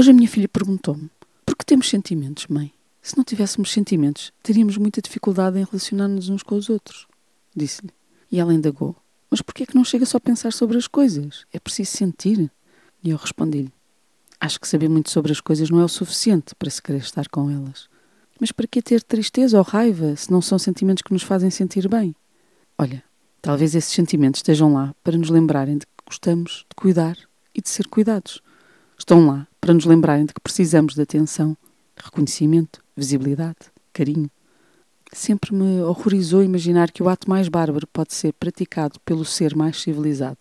Hoje a minha filha perguntou-me: por que temos sentimentos, mãe? Se não tivéssemos sentimentos, teríamos muita dificuldade em relacionar-nos uns com os outros. Disse-lhe. E ela indagou: Mas por que é que não chega só a pensar sobre as coisas? É preciso sentir? E eu respondi-lhe: Acho que saber muito sobre as coisas não é o suficiente para se querer estar com elas. Mas para que ter tristeza ou raiva se não são sentimentos que nos fazem sentir bem? Olha, talvez esses sentimentos estejam lá para nos lembrarem de que gostamos de cuidar e de ser cuidados. Estão lá para nos lembrarem de que precisamos de atenção, reconhecimento, visibilidade, carinho. Sempre me horrorizou imaginar que o ato mais bárbaro pode ser praticado pelo ser mais civilizado.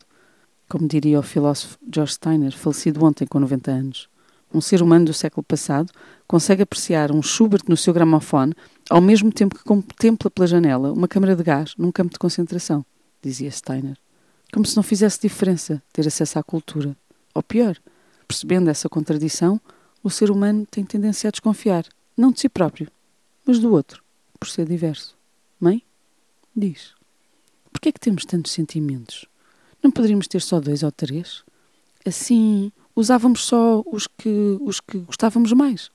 Como diria o filósofo George Steiner, falecido ontem com 90 anos. Um ser humano do século passado consegue apreciar um Schubert no seu gramofone ao mesmo tempo que contempla pela janela uma câmara de gás num campo de concentração, dizia Steiner. Como se não fizesse diferença ter acesso à cultura. Ou pior, percebendo essa contradição, o ser humano tem tendência a desconfiar, não de si próprio, mas do outro, por ser diverso. Mãe? Diz. Por que é que temos tantos sentimentos? Não poderíamos ter só dois ou três? Assim, usávamos só os que, os que gostávamos mais?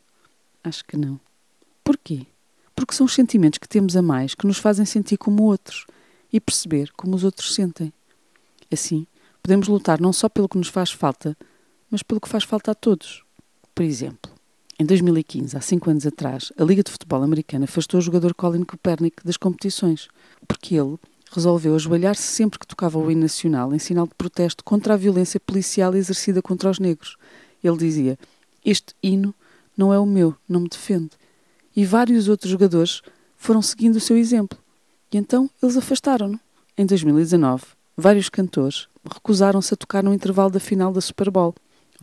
Acho que não. Porquê? Porque são os sentimentos que temos a mais que nos fazem sentir como outros e perceber como os outros sentem. Assim, podemos lutar não só pelo que nos faz falta, mas pelo que faz falta a todos. Por exemplo, em 2015, há cinco anos atrás, a Liga de Futebol Americana afastou o jogador Colin Kaepernick das competições, porque ele resolveu ajoelhar-se sempre que tocava o hino nacional em sinal de protesto contra a violência policial exercida contra os negros. Ele dizia: Este hino não é o meu, não me defende. E vários outros jogadores foram seguindo o seu exemplo. E então eles afastaram-no. Em 2019, vários cantores recusaram-se a tocar no intervalo da final da Super Bowl,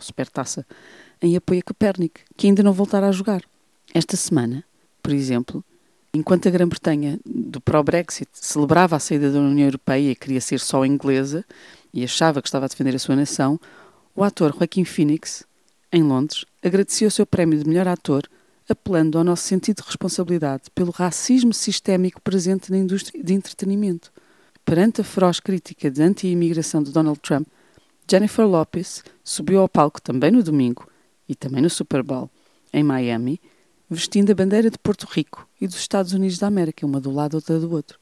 Supertaça, em apoio a Copernic, que ainda não voltará a jogar. Esta semana, por exemplo, enquanto a Grã-Bretanha, do pró-Brexit, celebrava a saída da União Europeia e queria ser só inglesa e achava que estava a defender a sua nação, o ator Joaquim Phoenix, em Londres, agradeceu o seu prémio de melhor ator, apelando ao nosso sentido de responsabilidade pelo racismo sistémico presente na indústria de entretenimento. Perante a feroz crítica de anti-imigração de Donald Trump, Jennifer Lopez subiu ao palco também no domingo e também no Super Bowl, em Miami, vestindo a bandeira de Porto Rico e dos Estados Unidos da América, uma do lado outra do outro.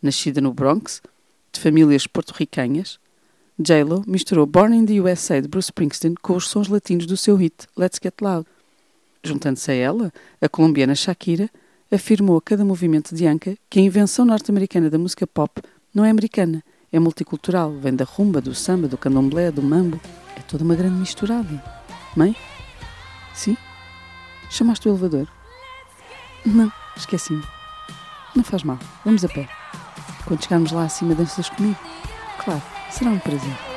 Nascida no Bronx, de famílias porto-ricanhas, J-Lo misturou Born in the USA de Bruce Springsteen com os sons latinos do seu hit Let's Get Loud. Juntando-se a ela, a colombiana Shakira afirmou a cada movimento de Anka que a invenção norte-americana da música pop não é americana, é multicultural, vem da rumba, do samba, do candomblé, do mambo. É toda uma grande misturada. Mãe? Sim? Chamaste o elevador? Não, esqueci-me. Não faz mal, vamos a pé. Quando chegarmos lá acima, danças comigo? Claro, será um prazer.